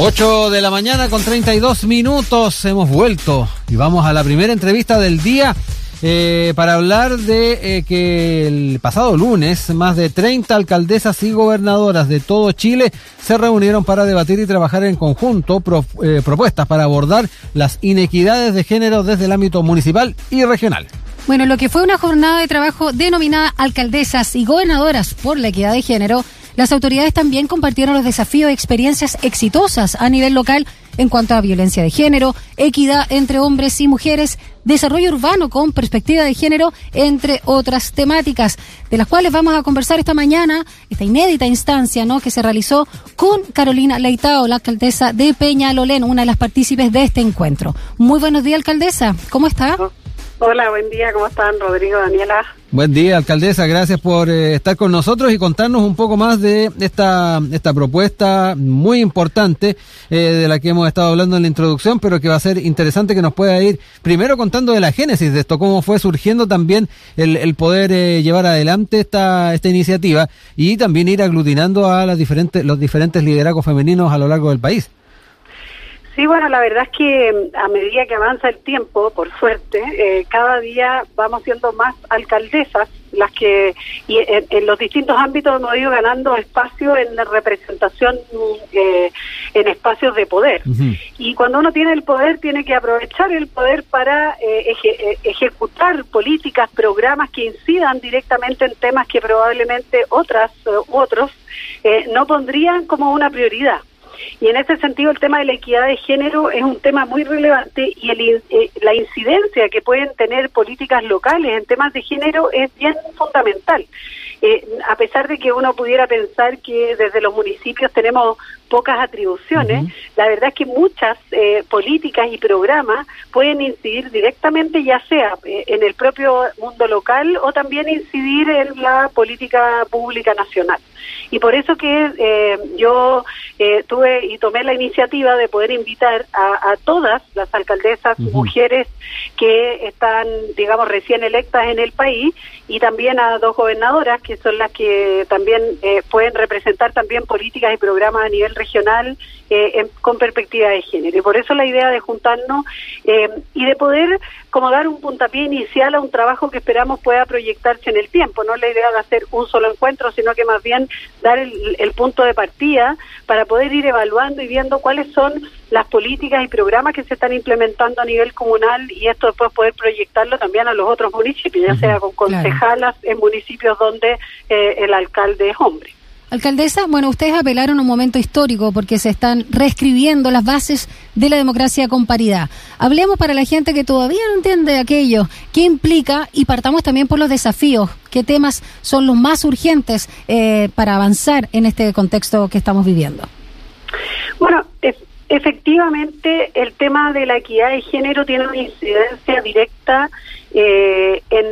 8 de la mañana con 32 minutos hemos vuelto y vamos a la primera entrevista del día eh, para hablar de eh, que el pasado lunes más de 30 alcaldesas y gobernadoras de todo Chile se reunieron para debatir y trabajar en conjunto eh, propuestas para abordar las inequidades de género desde el ámbito municipal y regional. Bueno, lo que fue una jornada de trabajo denominada Alcaldesas y Gobernadoras por la Equidad de Género las autoridades también compartieron los desafíos y experiencias exitosas a nivel local en cuanto a violencia de género, equidad entre hombres y mujeres, desarrollo urbano con perspectiva de género, entre otras temáticas, de las cuales vamos a conversar esta mañana, esta inédita instancia ¿no? que se realizó con Carolina Leitao, la alcaldesa de Peñalolén, una de las partícipes de este encuentro. Muy buenos días, alcaldesa. ¿Cómo está? Hola, buen día. ¿Cómo están, Rodrigo, Daniela? Buen día, alcaldesa. Gracias por eh, estar con nosotros y contarnos un poco más de esta, esta propuesta muy importante eh, de la que hemos estado hablando en la introducción, pero que va a ser interesante que nos pueda ir primero contando de la génesis de esto, cómo fue surgiendo también el, poder eh, llevar adelante esta, esta iniciativa y también ir aglutinando a las diferentes, los diferentes liderazgos femeninos a lo largo del país. Sí, bueno, la verdad es que mm, a medida que avanza el tiempo, por suerte, eh, cada día vamos siendo más alcaldesas las que y en, los distintos ámbitos hemos ido ganando espacio en la representación eh, en espacios de poder. Y cuando uno tiene el poder, tiene que aprovechar el poder para eh, ejecutar políticas, programas que incidan directamente en temas que probablemente otras u otros no pondrían como una prioridad. Y en ese sentido el tema de la equidad de género es un tema muy relevante y el, eh, la incidencia que pueden tener políticas locales en temas de género es bien fundamental. Eh, a pesar de que uno pudiera pensar que desde los municipios tenemos pocas atribuciones, la verdad es que muchas eh, políticas y programas pueden incidir directamente ya sea en el propio mundo local o también incidir en la política pública nacional. Y por eso que eh, yo eh, tuve y tomé la iniciativa de poder invitar a, todas las alcaldesas mujeres que están, digamos, recién electas en el país y también a dos gobernadoras que son las que también eh, pueden representar también políticas y programas a nivel regional con perspectiva de género. Y por eso la idea de juntarnos y de poder como dar un puntapié inicial a un trabajo que esperamos pueda proyectarse en el tiempo. No la idea de hacer un solo encuentro, sino que más bien dar el, punto de partida para poder ir evaluando y viendo cuáles son las políticas y programas que se están implementando a nivel comunal y esto después poder proyectarlo también a los otros municipios, ya sea con concejalas en municipios donde eh, el alcalde es hombre. Alcaldesa, bueno, ustedes apelaron a un momento histórico porque se están reescribiendo las bases de la democracia con paridad. Hablemos para la gente que todavía no entiende aquello, qué implica y partamos también por los desafíos, qué temas son los más urgentes eh, para avanzar en este contexto que estamos viviendo. Bueno, efectivamente el tema de la equidad de género tiene una incidencia directa eh, en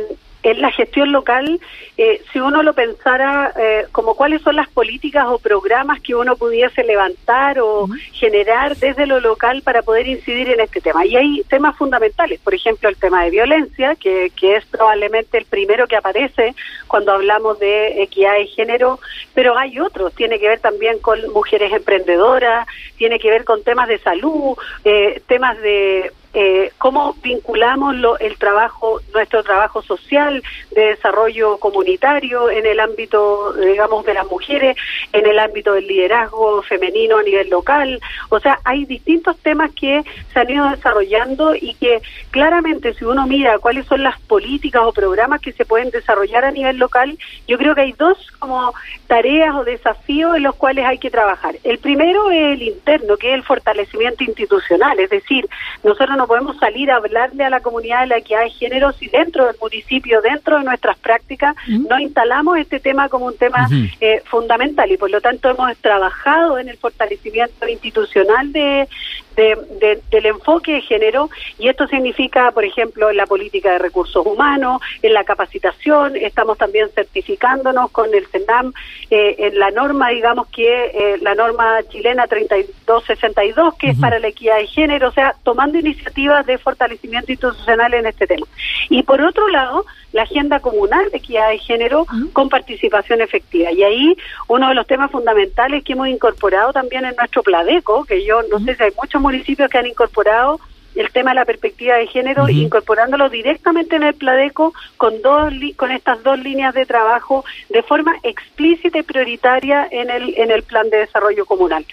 en la gestión local, eh, si uno lo pensara eh, como cuáles son las políticas o programas que uno pudiese levantar o generar desde lo local para poder incidir en este tema. Y hay temas fundamentales, por ejemplo, el tema de violencia, que, que es probablemente el primero que aparece cuando hablamos de equidad de género, pero hay otros, tiene que ver también con mujeres emprendedoras, tiene que ver con temas de salud, eh, temas de eh, cómo vinculamos el trabajo, nuestro trabajo social de desarrollo comunitario en el ámbito, digamos, de las mujeres, en el ámbito del liderazgo femenino a nivel local. O sea, hay distintos temas que se han ido desarrollando y que claramente si uno mira cuáles son las políticas o programas que se pueden desarrollar a nivel local, yo creo que hay dos como tareas o desafíos en los cuales hay que trabajar. El primero es el interno, que es el fortalecimiento institucional, es decir, nosotros no podemos salir a hablarle a la comunidad de la equidad de género si dentro del municipio, dentro de nuestras prácticas, no instalamos este tema como un tema eh, fundamental y por lo tanto hemos trabajado en el fortalecimiento institucional de, del enfoque de género y esto significa, por ejemplo, en la política de recursos humanos, en la capacitación, estamos también certificándonos con el CENAM eh, en la norma, digamos que eh, la norma chilena 3262, que es para la equidad de género, o sea, tomando iniciativas iniciativas de fortalecimiento institucional en este tema. Y por otro lado, la agenda comunal de equidad de género con participación efectiva. Y ahí uno de los temas fundamentales que hemos incorporado también en nuestro Pladeco, que yo no sé si hay muchos municipios que han incorporado el tema de la perspectiva de género, incorporándolo directamente en el Pladeco con dos con estas dos líneas de trabajo de forma explícita y prioritaria en el en el plan de desarrollo comunal.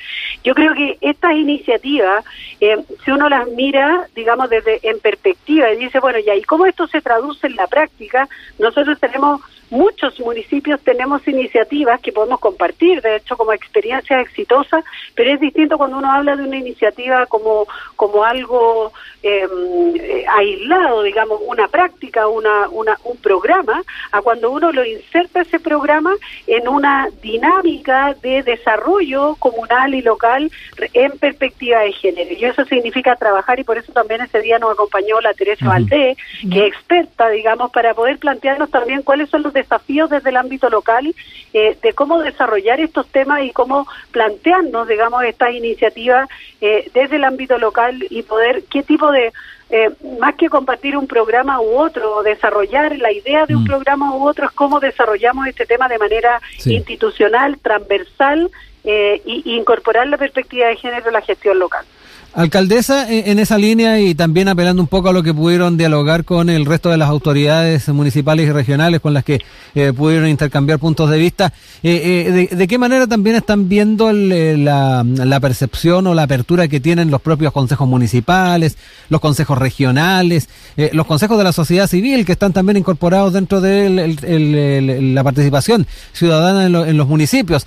Yo creo que estas iniciativas, eh, si uno las mira, digamos desde en perspectiva y dice bueno ya y cómo esto se traduce en la práctica, nosotros tenemos muchos municipios tenemos iniciativas que podemos compartir, de hecho, como experiencias exitosas, pero es distinto cuando uno habla de una iniciativa como, como algo em, eh, aislado, digamos, una práctica, una, una, un programa, a cuando uno lo inserta ese programa en una dinámica de desarrollo comunal y local en perspectiva de género. Y eso significa trabajar, y por eso también ese día nos acompañó la Teresa Valdés, que es experta, digamos, para poder plantearnos también cuáles son los desafíos desde el ámbito local eh, de cómo desarrollar estos temas y cómo plantearnos, digamos, estas iniciativas eh, desde el ámbito local y poder, qué tipo de, eh, más que compartir un programa u otro, desarrollar la idea de un mm. programa u otro, es cómo desarrollamos este tema de manera institucional, transversal e incorporar la perspectiva de género en la gestión local. Alcaldesa, en esa línea y también apelando un poco a lo que pudieron dialogar con el resto de las autoridades municipales y regionales con las que eh, pudieron intercambiar puntos de vista, eh, eh, de, qué manera también están viendo la, la, percepción o la apertura que tienen los propios consejos municipales, los consejos regionales, los consejos de la sociedad civil que están también incorporados dentro de la participación ciudadana en, en los municipios?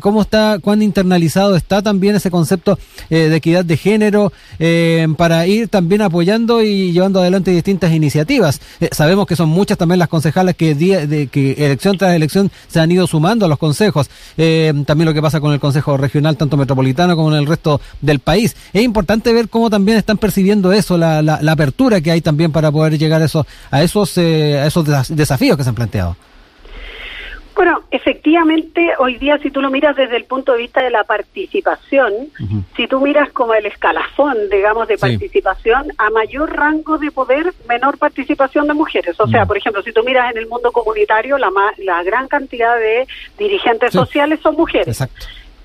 ¿Cómo está, cuán internalizado está también ese concepto de equidad de género? Eh, para ir también apoyando y llevando adelante distintas iniciativas. Eh, sabemos que son muchas también las concejalas que, elección tras elección se han ido sumando a los consejos. Eh, también lo que pasa con el Consejo Regional, tanto metropolitano como en el resto del país. Es importante ver cómo también están percibiendo eso, la, la, apertura que hay también para poder llegar a, eso, a esos, a esos desafíos que se han planteado. Bueno, efectivamente, hoy día si tú lo miras desde el punto de vista de la participación, si tú miras como el escalafón, digamos, de participación, a mayor rango de poder, menor participación de mujeres. O sea, por ejemplo, si tú miras en el mundo comunitario, la, la gran cantidad de dirigentes sociales son mujeres.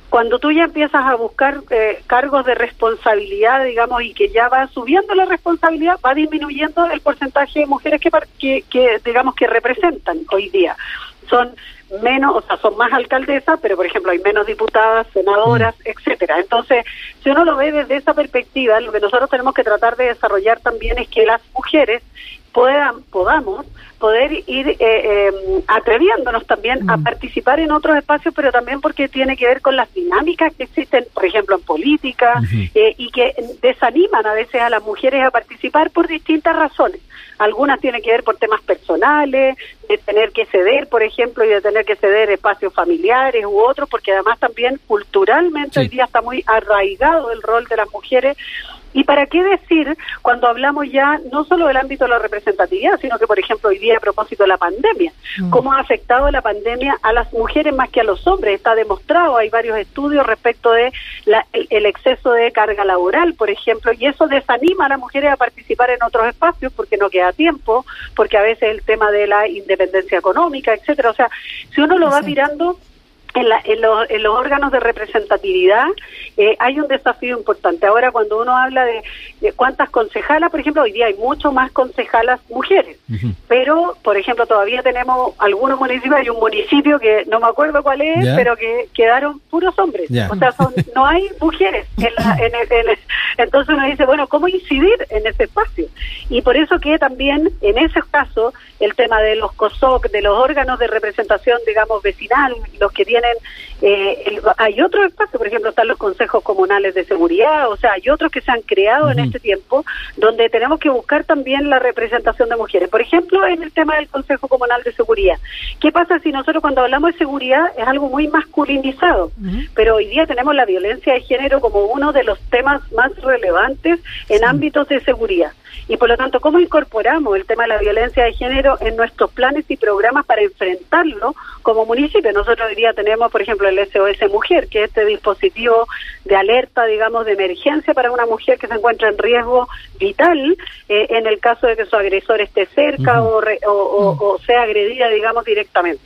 Cuando tú ya empiezas a buscar eh, cargos de responsabilidad, digamos, y que ya va subiendo la responsabilidad, va disminuyendo el porcentaje de mujeres que, que, que digamos, que representan hoy día. Son menos, o sea, son más alcaldesas, pero por ejemplo hay menos diputadas, senadoras, mm. etcétera. Entonces, si uno lo ve desde esa perspectiva, lo que nosotros tenemos que tratar de desarrollar también es que las mujeres puedan, podamos poder ir eh, eh, atreviéndonos también a mm. participar en otros espacios, pero también porque tiene que ver con las dinámicas que existen, por ejemplo, en política, eh, y que desaniman a veces a las mujeres a participar por distintas razones. Algunas tienen que ver por temas personales, de tener que ceder, por ejemplo, y de tener que ceder espacios familiares u otros, porque además también culturalmente hoy día está muy arraigado el rol de las mujeres ¿Y para qué decir cuando hablamos ya no solo del ámbito de la representatividad, sino que, por ejemplo, hoy día a propósito de la pandemia, mm. cómo ha afectado la pandemia a las mujeres más que a los hombres? Está demostrado, hay varios estudios respecto de el, exceso de carga laboral, por ejemplo, y eso desanima a las mujeres a participar en otros espacios porque no queda tiempo, porque a veces el tema de la independencia económica, etcétera. O sea, si uno lo va mirando en, los, órganos de representatividad eh, hay un desafío importante. Ahora, cuando uno habla de, cuántas concejalas, por ejemplo, hoy día hay mucho más concejalas mujeres, pero, por ejemplo, todavía tenemos algunos municipios, hay un municipio que no me acuerdo cuál es, pero que quedaron puros hombres. O sea, no hay mujeres. En entonces uno dice, bueno, ¿cómo incidir en ese espacio? Y por eso que también, en ese caso, el tema de los COSOC, de los órganos de representación, digamos, vecinal, los que tienen eh, hay otros espacios, por ejemplo, están los consejos comunales de seguridad, o sea, hay otros que se han creado en este tiempo donde tenemos que buscar también la representación de mujeres. Por ejemplo, en el tema del Consejo Comunal de Seguridad. ¿Qué pasa si nosotros cuando hablamos de seguridad es algo muy masculinizado? Pero hoy día tenemos la violencia de género como uno de los temas más relevantes en ámbitos de seguridad. Y por lo tanto, ¿cómo incorporamos el tema de la violencia de género en nuestros planes y programas para enfrentarlo como municipio? Nosotros hoy día tenemos por ejemplo, el SOS Mujer, que es este dispositivo de alerta, digamos, de emergencia para una mujer que se encuentra en riesgo vital eh, en el caso de que su agresor esté cerca o, o, sea agredida, digamos, directamente.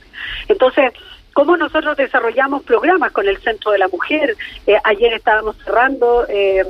Entonces, cómo nosotros desarrollamos programas con el Centro de la Mujer. Eh, ayer estábamos cerrando eh,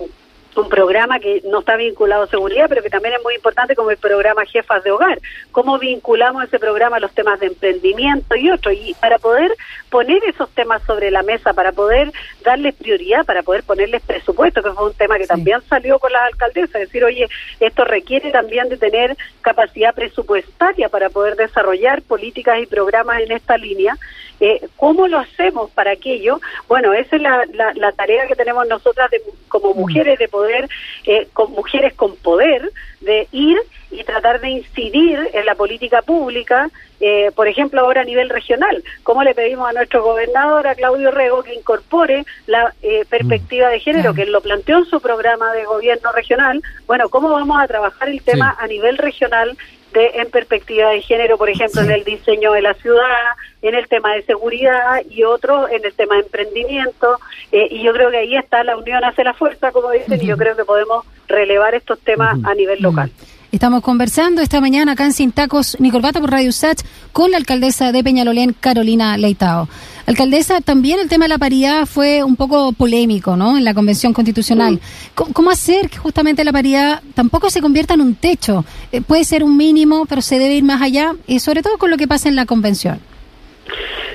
un programa que no está vinculado a seguridad, pero que también es muy importante como el programa Jefas de Hogar. ¿Cómo vinculamos ese programa a los temas de emprendimiento y otros? Y para poder poner esos temas sobre la mesa, para poder darles prioridad, para poder ponerles presupuesto, que fue un tema que también salió con las alcaldesas, decir, oye, esto requiere también de tener capacidad presupuestaria para poder desarrollar políticas y programas en esta línea. Eh, ¿Cómo lo hacemos para aquello? Bueno, esa es la, la, tarea que tenemos nosotras como mm. mujeres de poder eh, con mujeres con poder, de ir y tratar de incidir en la política pública, eh, por ejemplo, ahora a nivel regional. ¿Cómo le pedimos a nuestro gobernador, a Claudio Rego, que incorpore la eh, perspectiva de género, que él lo planteó en su programa de gobierno regional? Bueno, ¿cómo vamos a trabajar el tema a nivel regional de, en perspectiva de género, por ejemplo, en el diseño de la ciudad, en el tema de seguridad y otro en el tema de emprendimiento. Eh, y yo creo que ahí está la unión hace la fuerza, como dicen, y yo creo que podemos relevar estos temas a nivel local. Estamos conversando esta mañana acá en Sin Tacos ni Corbata por Radio Sach con la alcaldesa de Peñalolén, Carolina Leitao. Alcaldesa, también el tema de la paridad fue un poco polémico, ¿no? En la Convención Constitucional. ¿Cómo, hacer que justamente la paridad tampoco se convierta en un techo? Eh, puede ser un mínimo, pero se debe ir más allá, y sobre todo con lo que pasa en la Convención.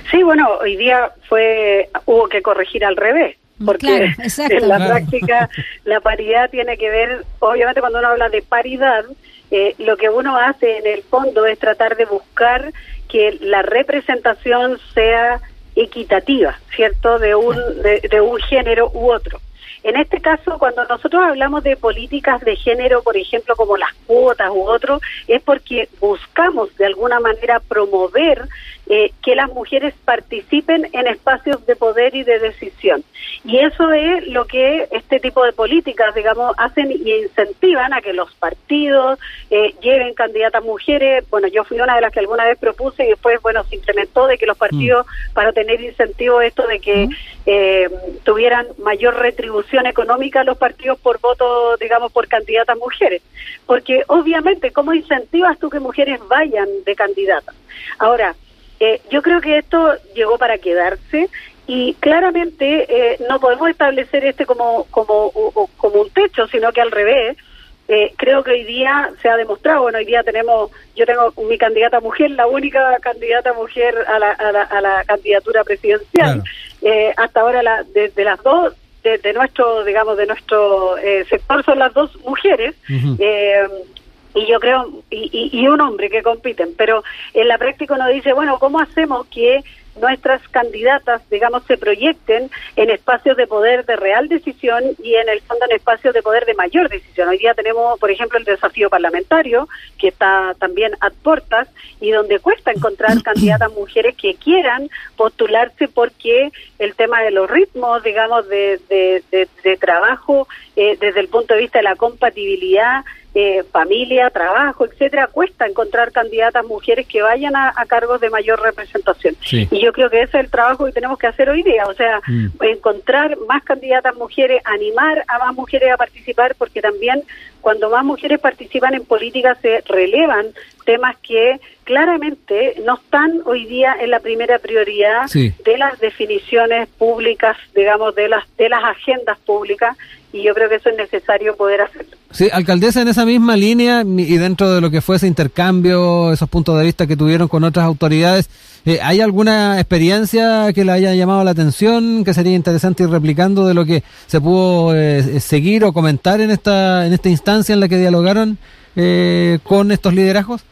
Sí, bueno, hoy día fue hubo que corregir al revés porque en la práctica la paridad tiene que ver, obviamente cuando uno habla de paridad, eh, lo que uno hace en el fondo es tratar de buscar que la representación sea equitativa, ¿cierto? De un, de un género u otro. En este caso, cuando nosotros hablamos de políticas de género, por ejemplo, como las cuotas u otro, es porque buscamos de alguna manera promover eh, que las mujeres participen en espacios de poder y de decisión. Y eso es lo que este tipo de políticas, digamos, hacen y incentivan a que los partidos eh, lleven candidatas mujeres. Bueno, yo fui una de las que alguna vez propuse y después, bueno, se implementó de que los partidos, mm. para tener incentivo esto de que mm. eh, tuvieran mayor retribución económica a los partidos por voto, digamos, por candidatas mujeres. Porque obviamente, ¿cómo incentivas tú que mujeres vayan de candidatas? Ahora, eh, yo creo que esto llegó para quedarse y claramente eh, no podemos establecer este como, como, como un techo, sino que al revés. Eh, creo que hoy día se ha demostrado, bueno, hoy día tenemos, yo tengo mi candidata mujer, la única candidata mujer a la, a la, candidatura presidencial. hasta ahora, la, desde las dos de, nuestro, digamos, de nuestro eh, sector son las dos mujeres. Eh, y yo creo, y, y, un hombre que compiten, pero en la práctica uno dice, bueno, ¿cómo hacemos que nuestras candidatas, digamos, se proyecten en espacios de poder de real decisión y en el fondo en espacios de poder de mayor decisión. Hoy día tenemos, por ejemplo, el desafío parlamentario, que está también a puertas y donde cuesta encontrar candidatas mujeres que quieran postularse porque el tema de los ritmos, digamos, de, de, trabajo, eh, desde el punto de vista de la compatibilidad, eh, familia, trabajo, etcétera, cuesta encontrar candidatas mujeres que vayan a, cargos de mayor representación. Y yo creo que ese es el trabajo que tenemos que hacer hoy día, o sea, mm. encontrar más candidatas mujeres, animar a más mujeres a participar, porque también cuando más mujeres participan en política se relevan temas que claramente no están hoy día en la primera prioridad de las definiciones públicas, digamos, de las de las agendas públicas y yo creo que eso es necesario poder hacerlo. Sí, alcaldesa, en esa misma línea y dentro de lo que fue ese intercambio, esos puntos de vista que tuvieron con otras autoridades, eh, ¿hay alguna experiencia que le haya llamado la atención que sería interesante ir replicando de lo que se pudo eh, seguir o comentar en esta, en esta instancia en la que dialogaron eh, con estos liderazgos?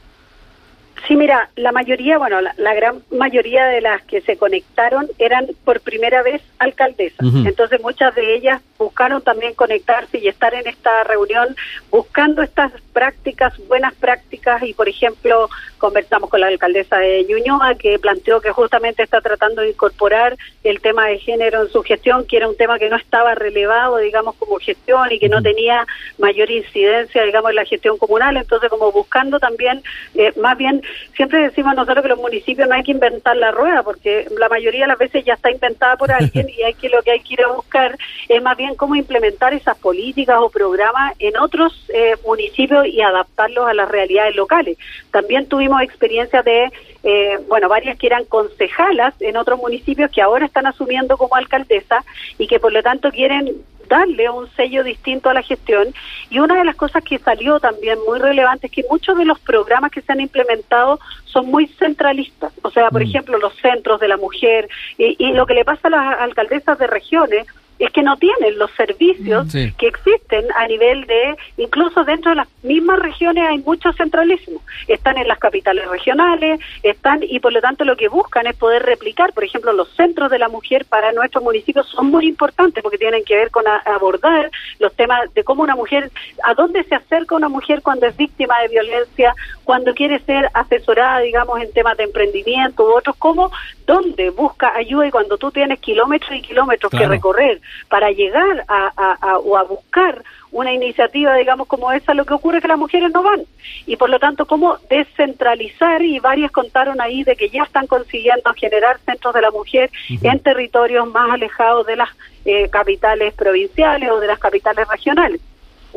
Sí, mira, la mayoría, bueno, la, gran mayoría de las que se conectaron eran por primera vez alcaldesas. Entonces muchas de ellas buscaron también conectarse y estar en esta reunión buscando estas prácticas, buenas prácticas y, por ejemplo, conversamos con la alcaldesa de Ñuñoa que planteó que justamente está tratando de incorporar el tema de género en su gestión, que era un tema que no estaba relevado, digamos, como gestión y que no tenía mayor incidencia, digamos, en la gestión comunal. Entonces, como buscando también, eh, más bien siempre decimos nosotros que los municipios no hay que inventar la rueda, porque la mayoría de las veces ya está inventada por alguien y hay que lo que hay que ir a buscar es más bien cómo implementar esas políticas o programas en otros eh, municipios y adaptarlos a las realidades locales. También tuvimos experiencias de eh, bueno, varias que eran concejalas en otros municipios que ahora están asumiendo como alcaldesa y que por lo tanto quieren darle un sello distinto a la gestión. Y una de las cosas que salió también muy relevante es que muchos de los programas que se han implementado son muy centralistas. O sea, por mm. ejemplo, los centros de la mujer y, y lo que le pasa a las alcaldesas de regiones es que no tienen los servicios que existen a nivel de, incluso dentro de las mismas regiones hay mucho centralismo. Están en las capitales regionales, están y por lo tanto lo que buscan es poder replicar, por ejemplo, los centros de la mujer para nuestros municipios son muy importantes porque tienen que ver con abordar los temas de cómo una mujer, a dónde se acerca una mujer cuando es víctima de violencia, cuando quiere ser asesorada, digamos, en temas de emprendimiento u otros, cómo, dónde busca ayuda y cuando tú tienes kilómetros y kilómetros que recorrer para llegar a, o a buscar una iniciativa, digamos, como esa, lo que ocurre es que las mujeres no van. Y por lo tanto, cómo descentralizar, y varias contaron ahí de que ya están consiguiendo generar centros de la mujer en territorios más alejados de las eh, capitales provinciales o de las capitales regionales.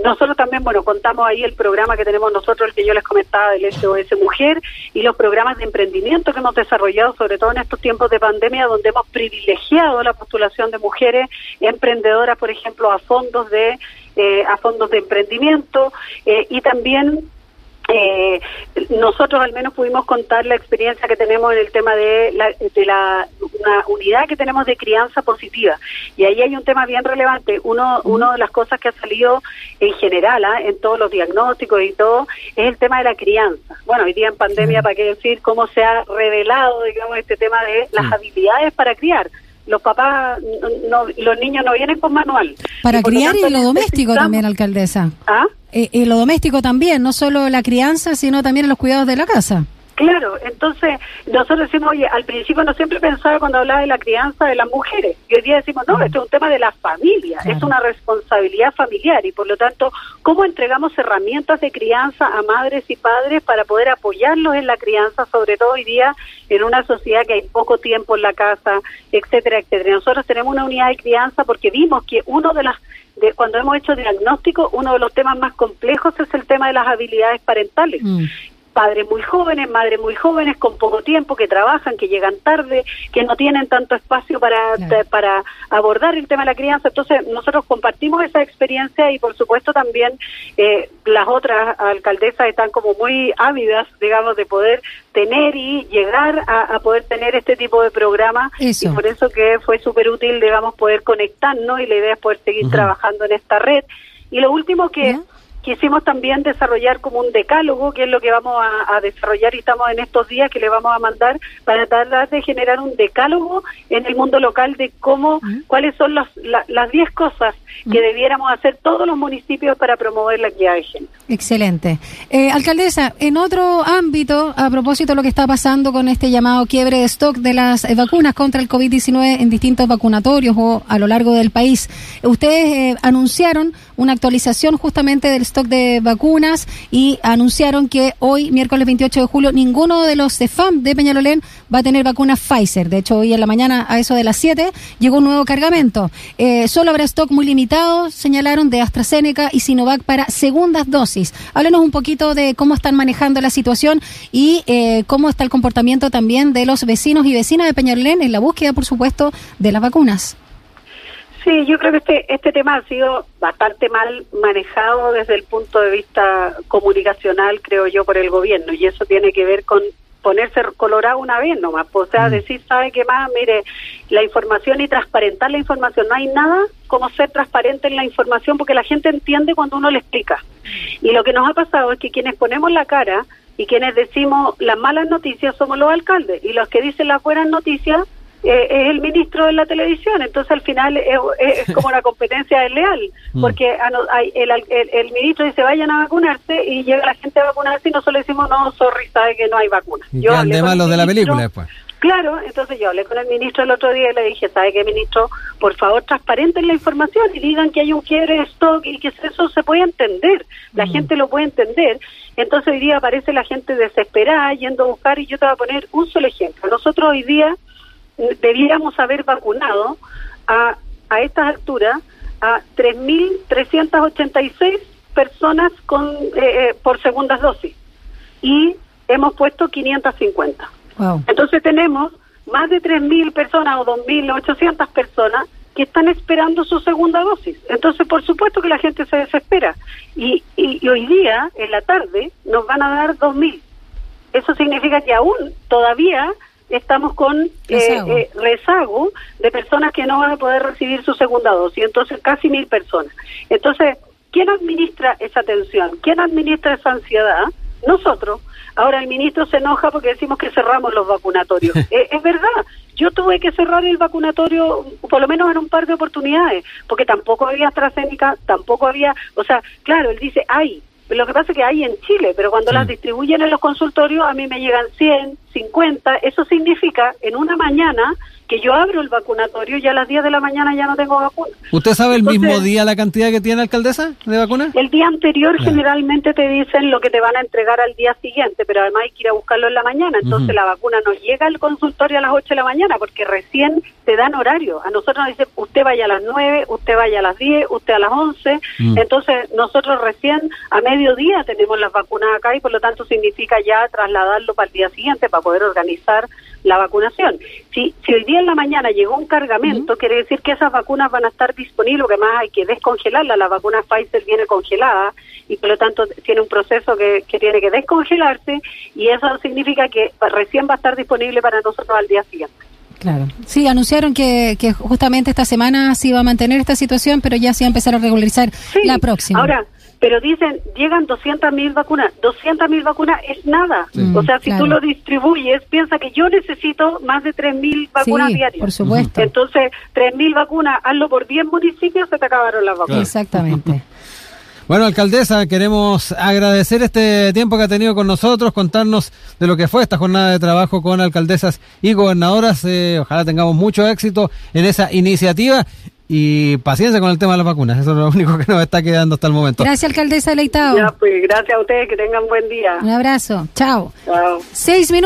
Nosotros también, bueno, contamos ahí el programa que tenemos nosotros, el que yo les comentaba del SOS Mujer, y los programas de emprendimiento que hemos desarrollado, sobre todo en estos tiempos de pandemia, donde hemos privilegiado la postulación de mujeres emprendedoras, por ejemplo, a fondos de eh, a fondos de emprendimiento eh, y también eh, nosotros al menos pudimos contar la experiencia que tenemos en el tema de la, de la una unidad que tenemos de crianza positiva y ahí hay un tema bien relevante uno una de las cosas que ha salido en general ¿ah? en todos los diagnósticos y todo es el tema de la crianza bueno hoy día en pandemia para qué decir cómo se ha revelado digamos este tema de las habilidades para criar los papás, no, los niños no vienen con manual. Para criar y lo doméstico también, alcaldesa. ¿Ah? Eh, y lo doméstico también, no solo la crianza, sino también los cuidados de la casa. Claro, entonces nosotros decimos, oye, al principio no siempre pensaba cuando hablaba de la crianza de las mujeres, y hoy día decimos, no, esto es un tema de la familia, es una responsabilidad familiar, y por lo tanto, ¿cómo entregamos herramientas de crianza a madres y padres para poder apoyarlos en la crianza, sobre todo hoy día en una sociedad que hay poco tiempo en la casa, etcétera, etcétera? Nosotros tenemos una unidad de crianza porque vimos que uno de las de, cuando hemos hecho diagnóstico, uno de los temas más complejos es el tema de las habilidades parentales. Mm padres muy jóvenes, madres muy jóvenes, con poco tiempo, que trabajan, que llegan tarde, que no tienen tanto espacio para, para abordar el tema de la crianza. Entonces, nosotros compartimos esa experiencia y, por supuesto, también eh, las otras alcaldesas están como muy ávidas, digamos, de poder tener y llegar a, poder tener este tipo de programa. Y por eso que fue súper útil, digamos, poder conectarnos y la idea es poder seguir trabajando en esta red. Y lo último que quisimos también desarrollar como un decálogo, que es lo que vamos a, desarrollar y estamos en estos días que le vamos a mandar para tratar de generar un decálogo en el mundo local de cómo, cuáles son las 10 cosas que debiéramos hacer todos los municipios para promover la equidad de género. Excelente. Eh, alcaldesa, en otro ámbito, a propósito de lo que está pasando con este llamado quiebre de stock de las eh, vacunas contra el COVID-19 en distintos vacunatorios o a lo largo del país, ustedes eh, anunciaron una actualización justamente del stock de vacunas y anunciaron que hoy, miércoles 28 de julio, ninguno de los de FAM de Peñalolén va a tener vacuna Pfizer. De hecho, hoy en la mañana, a eso de las 7, llegó un nuevo cargamento. Eh, solo habrá stock muy limitado, señalaron, de AstraZeneca y Sinovac para segundas dosis. Háblenos un poquito de cómo están manejando la situación y eh, cómo está el comportamiento también de los vecinos y vecinas de Peñalolén en la búsqueda, por supuesto, de las vacunas. Sí, yo creo que este, este tema ha sido bastante mal manejado desde el punto de vista comunicacional, creo yo, por el gobierno, y eso tiene que ver con ponerse colorado una vez nomás, o sea, mm. decir, ¿sabe qué más? Mire, la información y transparentar la información, no hay nada como ser transparente en la información porque la gente entiende cuando uno le explica. Y lo que nos ha pasado es que quienes ponemos la cara y quienes decimos las malas noticias somos los alcaldes y los que dicen las buenas noticias eh, es el ministro de la televisión, entonces al final es, como una competencia desleal, mm. porque el, el, ministro dice vayan a vacunarse y llega la gente a vacunarse y nosotros decimos no, sorry, sabe que no hay vacuna. Yo además los de la película después. Claro, entonces yo hablé con el ministro el otro día y le dije, ¿sabe qué, ministro? Por favor, transparenten la información y digan que hay un quiebre de stock y que eso se puede entender, la gente lo puede entender. Entonces hoy día aparece la gente desesperada yendo a buscar y yo te voy a poner un solo ejemplo. Nosotros hoy día debíamos haber vacunado a, a estas alturas a 3.386 personas con eh, eh, por segundas dosis y hemos puesto 550. Entonces tenemos más de 3.000 personas o 2.800 personas que están esperando su segunda dosis. Entonces, por supuesto que la gente se desespera. Y, y, hoy día, en la tarde, nos van a dar 2.000. Eso significa que aún todavía estamos con eh, eh, rezago. de personas que no van a poder recibir su segunda dosis. Entonces, casi mil personas. Entonces, ¿quién administra esa tensión? ¿Quién administra esa ansiedad? Nosotros. Ahora el ministro se enoja porque decimos que cerramos los vacunatorios. Eh, es verdad, yo tuve que cerrar el vacunatorio por lo menos en un par de oportunidades, porque tampoco había AstraZeneca, tampoco había, o sea, claro, él dice, hay, lo que pasa es que hay en Chile, pero cuando las distribuyen en los consultorios a mí me llegan 100, 50, eso significa en una mañana que yo abro el vacunatorio y a las 10 de la mañana ya no tengo vacuna. ¿Usted sabe el mismo día la cantidad que tiene alcaldesa de vacunas? El día anterior generalmente te dicen lo que te van a entregar al día siguiente, pero además hay que ir a buscarlo en la mañana. Entonces la vacuna no llega al consultorio a las 8 de la mañana porque recién te dan horario. A nosotros nos dicen, usted vaya a las 9, usted vaya a las 10, usted a las 11. Mm. Entonces nosotros recién a mediodía tenemos las vacunas acá y por lo tanto significa ya trasladarlo para el día siguiente para poder organizar la vacunación. Si, si hoy día en la mañana llegó un cargamento, quiere decir que esas vacunas van a estar disponibles, porque más hay que descongelarla, la vacuna Pfizer viene congelada y por lo tanto tiene un proceso que, que tiene que descongelarse y eso significa que recién va a estar disponible para nosotros al día siguiente. Claro. Sí, anunciaron que, que justamente esta semana se iba a mantener esta situación, pero ya se iba a empezar a regularizar la próxima. Ahora, pero dicen, llegan 200 mil vacunas. 200 mil vacunas es nada. o sea, si tú lo distribuyes, piensa que yo necesito más de 3 mil vacunas diarias. Por supuesto. Entonces, 3 mil vacunas, hazlo por 10 municipios, se te acabaron las vacunas. Exactamente. Bueno, alcaldesa, queremos agradecer este tiempo que ha tenido con nosotros, contarnos de lo que fue esta jornada de trabajo con alcaldesas y gobernadoras. Eh, ojalá tengamos mucho éxito en esa iniciativa y paciencia con el tema de las vacunas. Eso es lo único que nos está quedando hasta el momento. Gracias, alcaldesa Leitao. Ya, pues, gracias a ustedes. Que tengan buen día. Un abrazo. Chao. Chao. Seis minutos.